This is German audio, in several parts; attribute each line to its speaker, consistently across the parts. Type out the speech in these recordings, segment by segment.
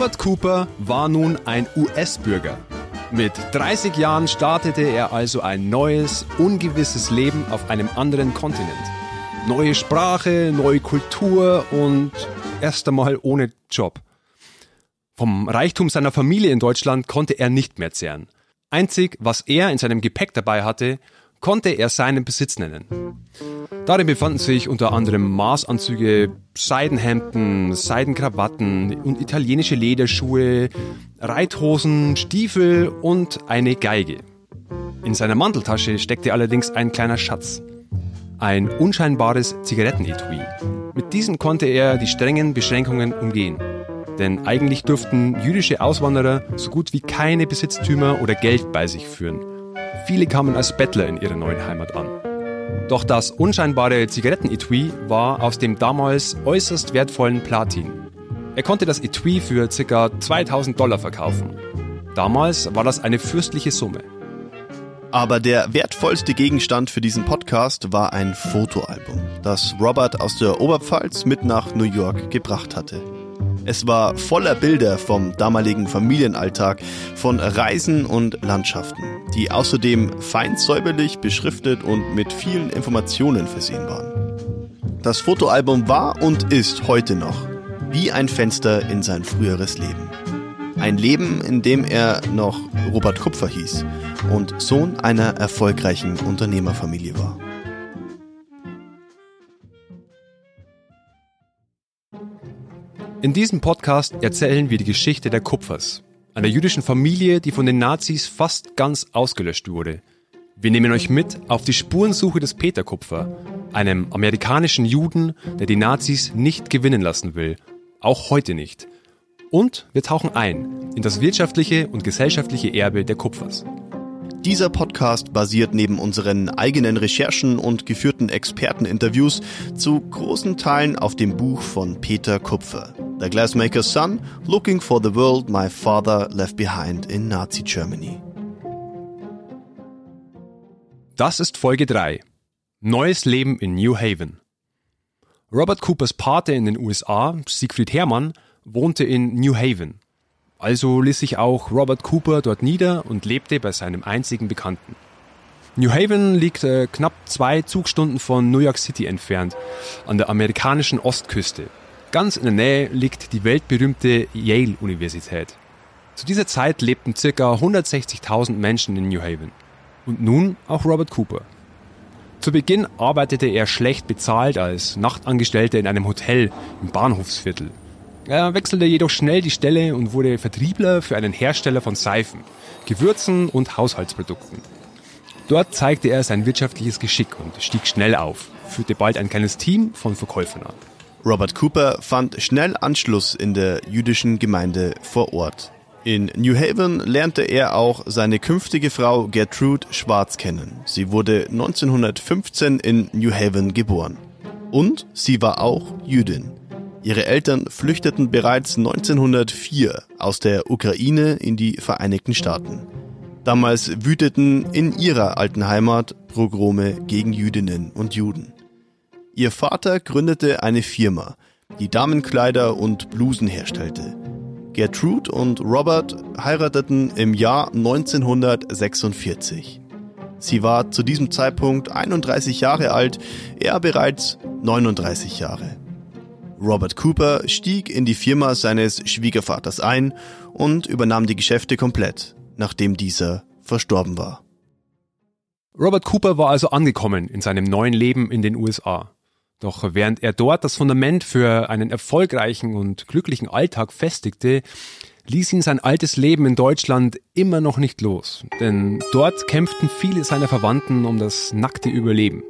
Speaker 1: Robert Cooper war nun ein US-Bürger. Mit 30 Jahren startete er also ein neues, ungewisses Leben auf einem anderen Kontinent. Neue Sprache, neue Kultur und erst einmal ohne Job. Vom Reichtum seiner Familie in Deutschland konnte er nicht mehr zehren. Einzig, was er in seinem Gepäck dabei hatte, konnte er seinen Besitz nennen. Darin befanden sich unter anderem Maßanzüge, Seidenhemden, Seidenkrawatten und italienische Lederschuhe, Reithosen, Stiefel und eine Geige. In seiner Manteltasche steckte allerdings ein kleiner Schatz. Ein unscheinbares Zigarettenetui. Mit diesem konnte er die strengen Beschränkungen umgehen. Denn eigentlich durften jüdische Auswanderer so gut wie keine Besitztümer oder Geld bei sich führen. Viele kamen als Bettler in ihrer neuen Heimat an. Doch das unscheinbare Zigarettenetui war aus dem damals äußerst wertvollen Platin. Er konnte das Etui für ca. 2000 Dollar verkaufen. Damals war das eine fürstliche Summe.
Speaker 2: Aber der wertvollste Gegenstand für diesen Podcast war ein Fotoalbum, das Robert aus der Oberpfalz mit nach New York gebracht hatte. Es war voller Bilder vom damaligen Familienalltag, von Reisen und Landschaften, die außerdem fein säuberlich beschriftet und mit vielen Informationen versehen waren. Das Fotoalbum war und ist heute noch wie ein Fenster in sein früheres Leben. Ein Leben, in dem er noch Robert Kupfer hieß und Sohn einer erfolgreichen Unternehmerfamilie war.
Speaker 1: In diesem Podcast erzählen wir die Geschichte der Kupfers, einer jüdischen Familie, die von den Nazis fast ganz ausgelöscht wurde. Wir nehmen euch mit auf die Spurensuche des Peter Kupfer, einem amerikanischen Juden, der die Nazis nicht gewinnen lassen will, auch heute nicht. Und wir tauchen ein in das wirtschaftliche und gesellschaftliche Erbe der Kupfers.
Speaker 2: Dieser Podcast basiert neben unseren eigenen Recherchen und geführten Experteninterviews zu großen Teilen auf dem Buch von Peter Kupfer, The Glassmaker's Son, Looking for the World My Father Left Behind in Nazi Germany.
Speaker 1: Das ist Folge 3. Neues Leben in New Haven. Robert Coopers Pate in den USA, Siegfried Herrmann, wohnte in New Haven. Also ließ sich auch Robert Cooper dort nieder und lebte bei seinem einzigen Bekannten. New Haven liegt äh, knapp zwei Zugstunden von New York City entfernt, an der amerikanischen Ostküste. Ganz in der Nähe liegt die weltberühmte Yale-Universität. Zu dieser Zeit lebten ca. 160.000 Menschen in New Haven. Und nun auch Robert Cooper. Zu Beginn arbeitete er schlecht bezahlt als Nachtangestellter in einem Hotel im Bahnhofsviertel. Er wechselte jedoch schnell die Stelle und wurde Vertriebler für einen Hersteller von Seifen, Gewürzen und Haushaltsprodukten. Dort zeigte er sein wirtschaftliches Geschick und stieg schnell auf, führte bald ein kleines Team von Verkäufern an.
Speaker 2: Robert Cooper fand schnell Anschluss in der jüdischen Gemeinde vor Ort. In New Haven lernte er auch seine künftige Frau Gertrude Schwarz kennen. Sie wurde 1915 in New Haven geboren. Und sie war auch Jüdin. Ihre Eltern flüchteten bereits 1904 aus der Ukraine in die Vereinigten Staaten. Damals wüteten in ihrer alten Heimat Pogrome gegen Jüdinnen und Juden. Ihr Vater gründete eine Firma, die Damenkleider und Blusen herstellte. Gertrude und Robert heirateten im Jahr 1946. Sie war zu diesem Zeitpunkt 31 Jahre alt, er bereits 39 Jahre. Robert Cooper stieg in die Firma seines Schwiegervaters ein und übernahm die Geschäfte komplett, nachdem dieser verstorben war.
Speaker 1: Robert Cooper war also angekommen in seinem neuen Leben in den USA. Doch während er dort das Fundament für einen erfolgreichen und glücklichen Alltag festigte, ließ ihn sein altes Leben in Deutschland immer noch nicht los. Denn dort kämpften viele seiner Verwandten um das nackte Überleben.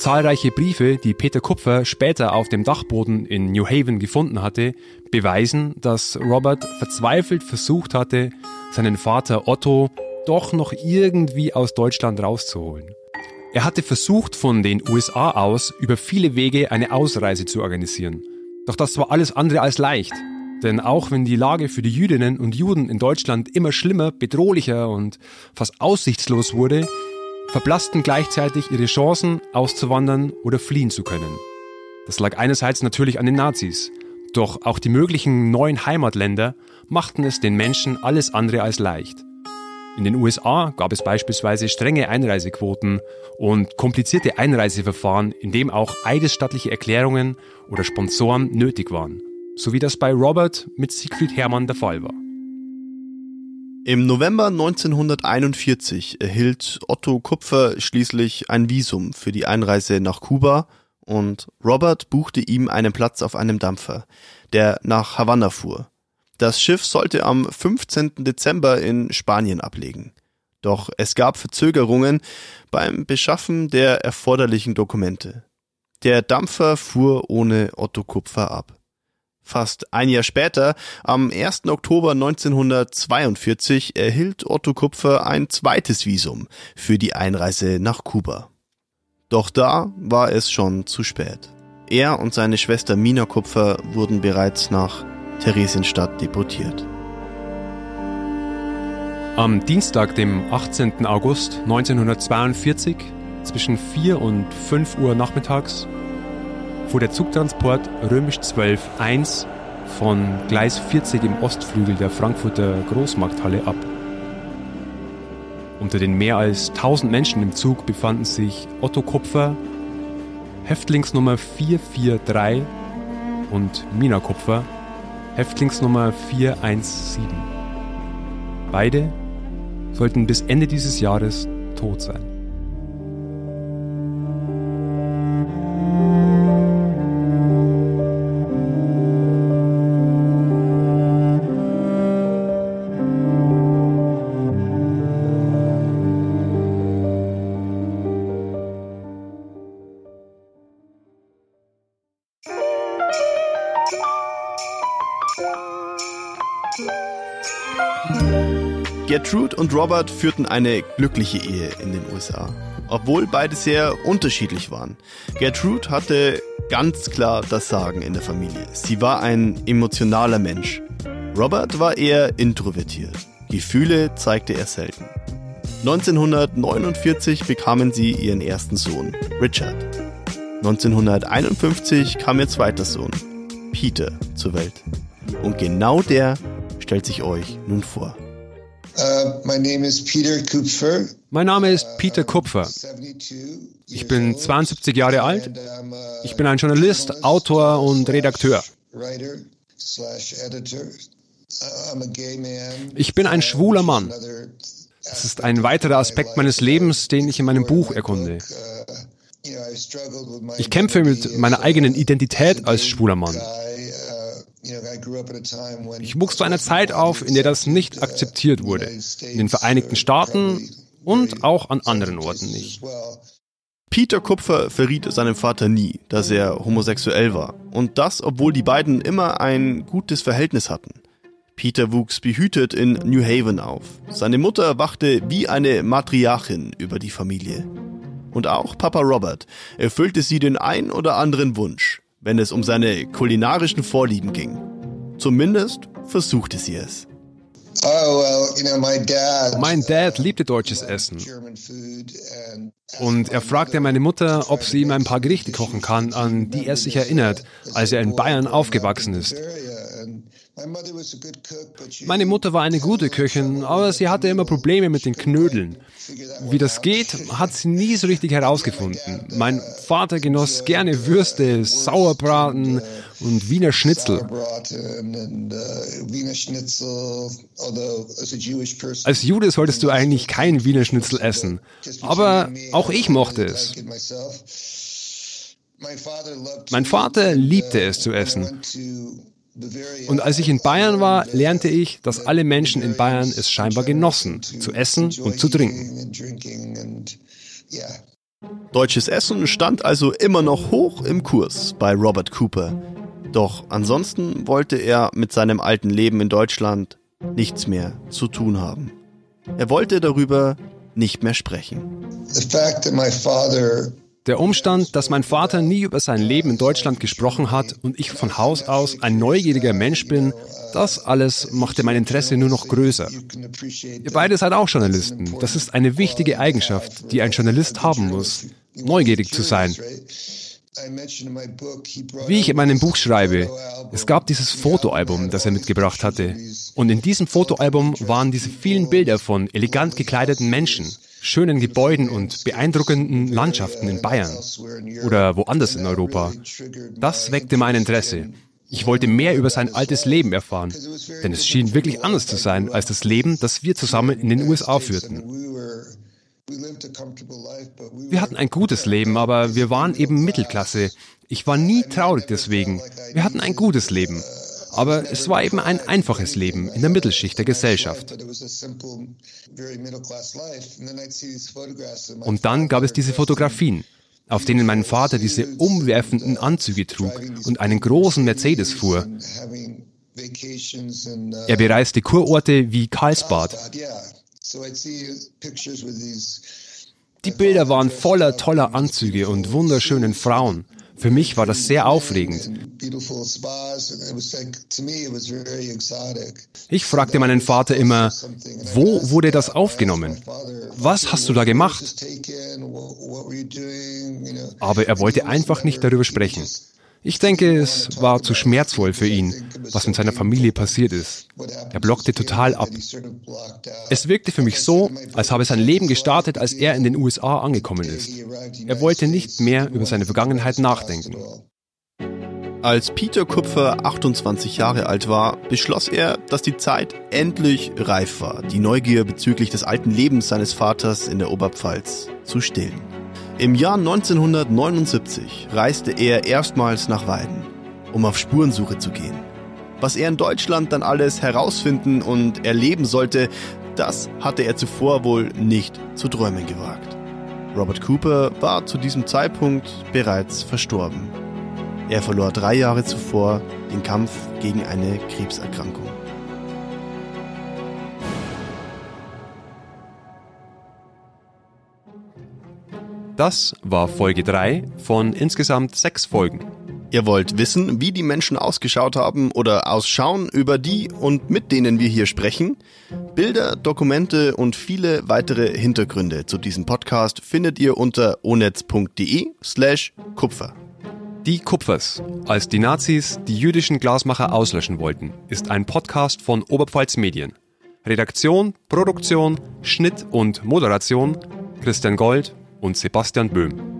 Speaker 1: Zahlreiche Briefe, die Peter Kupfer später auf dem Dachboden in New Haven gefunden hatte, beweisen, dass Robert verzweifelt versucht hatte, seinen Vater Otto doch noch irgendwie aus Deutschland rauszuholen. Er hatte versucht, von den USA aus über viele Wege eine Ausreise zu organisieren. Doch das war alles andere als leicht. Denn auch wenn die Lage für die Jüdinnen und Juden in Deutschland immer schlimmer, bedrohlicher und fast aussichtslos wurde, verblassten gleichzeitig ihre Chancen, auszuwandern oder fliehen zu können. Das lag einerseits natürlich an den Nazis, Doch auch die möglichen neuen Heimatländer machten es den Menschen alles andere als leicht. In den USA gab es beispielsweise strenge Einreisequoten und komplizierte Einreiseverfahren, in dem auch eidesstattliche Erklärungen oder Sponsoren nötig waren, so wie das bei Robert mit Siegfried Hermann der Fall war.
Speaker 2: Im November 1941 erhielt Otto Kupfer schließlich ein Visum für die Einreise nach Kuba und Robert buchte ihm einen Platz auf einem Dampfer, der nach Havanna fuhr. Das Schiff sollte am 15. Dezember in Spanien ablegen. Doch es gab Verzögerungen beim Beschaffen der erforderlichen Dokumente. Der Dampfer fuhr ohne Otto Kupfer ab. Fast ein Jahr später, am 1. Oktober 1942, erhielt Otto Kupfer ein zweites Visum für die Einreise nach Kuba. Doch da war es schon zu spät. Er und seine Schwester Mina Kupfer wurden bereits nach Theresienstadt deportiert.
Speaker 1: Am Dienstag, dem 18. August 1942, zwischen 4 und 5 Uhr nachmittags, fuhr der Zugtransport Römisch 12-1 von Gleis 40 im Ostflügel der Frankfurter Großmarkthalle ab. Unter den mehr als 1000 Menschen im Zug befanden sich Otto Kupfer, Häftlingsnummer 443 und Mina Kupfer, Häftlingsnummer 417. Beide sollten bis Ende dieses Jahres tot sein.
Speaker 2: Gertrude und Robert führten eine glückliche Ehe in den USA, obwohl beide sehr unterschiedlich waren. Gertrude hatte ganz klar das Sagen in der Familie. Sie war ein emotionaler Mensch. Robert war eher introvertiert. Gefühle zeigte er selten. 1949 bekamen sie ihren ersten Sohn, Richard. 1951 kam ihr zweiter Sohn, Peter, zur Welt. Und genau der stellt sich euch nun vor.
Speaker 1: Uh, mein Name ist Peter Kupfer. Mein Name ist Peter Kupfer. Ich bin 72 Jahre alt. Ich bin ein Journalist, Autor und Redakteur. Ich bin ein schwuler Mann. Das ist ein weiterer Aspekt meines Lebens, den ich in meinem Buch erkunde. Ich kämpfe mit meiner eigenen Identität als schwuler Mann. Ich wuchs zu einer Zeit auf, in der das nicht akzeptiert wurde. In den Vereinigten Staaten und auch an anderen Orten nicht.
Speaker 2: Peter Kupfer verriet seinem Vater nie, dass er homosexuell war. Und das, obwohl die beiden immer ein gutes Verhältnis hatten. Peter wuchs behütet in New Haven auf. Seine Mutter wachte wie eine Matriarchin über die Familie. Und auch Papa Robert erfüllte sie den ein oder anderen Wunsch wenn es um seine kulinarischen Vorlieben ging. Zumindest versuchte sie es.
Speaker 1: Oh, mein Dad liebte deutsches Essen. Und er fragte meine Mutter, ob sie ihm ein paar Gerichte kochen kann, an die er sich erinnert, als er in Bayern aufgewachsen ist. Meine Mutter war eine gute Köchin, aber sie hatte immer Probleme mit den Knödeln. Wie das geht, hat sie nie so richtig herausgefunden. Mein Vater genoss gerne Würste, Sauerbraten und Wiener Schnitzel. Als Jude solltest du eigentlich kein Wiener Schnitzel essen, aber auch ich mochte es. Mein Vater liebte es zu essen. Und als ich in Bayern war, lernte ich, dass alle Menschen in Bayern es scheinbar genossen, zu essen und zu trinken.
Speaker 2: Deutsches Essen stand also immer noch hoch im Kurs bei Robert Cooper. Doch ansonsten wollte er mit seinem alten Leben in Deutschland nichts mehr zu tun haben. Er wollte darüber nicht mehr sprechen. The fact that my
Speaker 1: father der Umstand, dass mein Vater nie über sein Leben in Deutschland gesprochen hat und ich von Haus aus ein neugieriger Mensch bin, das alles machte mein Interesse nur noch größer. Ihr beide seid auch Journalisten. Das ist eine wichtige Eigenschaft, die ein Journalist haben muss, neugierig zu sein. Wie ich in meinem Buch schreibe, es gab dieses Fotoalbum, das er mitgebracht hatte. Und in diesem Fotoalbum waren diese vielen Bilder von elegant gekleideten Menschen, schönen Gebäuden und beeindruckenden Landschaften in Bayern oder woanders in Europa. Das weckte mein Interesse. Ich wollte mehr über sein altes Leben erfahren, denn es schien wirklich anders zu sein als das Leben, das wir zusammen in den USA führten. Wir hatten ein gutes Leben, aber wir waren eben Mittelklasse. Ich war nie traurig deswegen. Wir hatten ein gutes Leben. Aber es war eben ein einfaches Leben in der Mittelschicht der Gesellschaft. Und dann gab es diese Fotografien, auf denen mein Vater diese umwerfenden Anzüge trug und einen großen Mercedes fuhr. Er bereiste Kurorte wie Karlsbad, die Bilder waren voller toller Anzüge und wunderschönen Frauen. Für mich war das sehr aufregend. Ich fragte meinen Vater immer, wo wurde das aufgenommen? Was hast du da gemacht? Aber er wollte einfach nicht darüber sprechen. Ich denke, es war zu schmerzvoll für ihn, was mit seiner Familie passiert ist. Er blockte total ab. Es wirkte für mich so, als habe sein Leben gestartet, als er in den USA angekommen ist. Er wollte nicht mehr über seine Vergangenheit nachdenken.
Speaker 2: Als Peter Kupfer 28 Jahre alt war, beschloss er, dass die Zeit endlich reif war, die Neugier bezüglich des alten Lebens seines Vaters in der Oberpfalz zu stillen. Im Jahr 1979 reiste er erstmals nach Weiden, um auf Spurensuche zu gehen. Was er in Deutschland dann alles herausfinden und erleben sollte, das hatte er zuvor wohl nicht zu träumen gewagt. Robert Cooper war zu diesem Zeitpunkt bereits verstorben. Er verlor drei Jahre zuvor den Kampf gegen eine Krebserkrankung.
Speaker 1: Das war Folge 3 von insgesamt sechs Folgen.
Speaker 2: Ihr wollt wissen, wie die Menschen ausgeschaut haben oder ausschauen, über die und mit denen wir hier sprechen? Bilder, Dokumente und viele weitere Hintergründe zu diesem Podcast findet ihr unter onetz.de slash Kupfer.
Speaker 1: Die Kupfers, als die Nazis die jüdischen Glasmacher auslöschen wollten, ist ein Podcast von Oberpfalz Medien. Redaktion, Produktion, Schnitt und Moderation Christian Gold und Sebastian Böhm.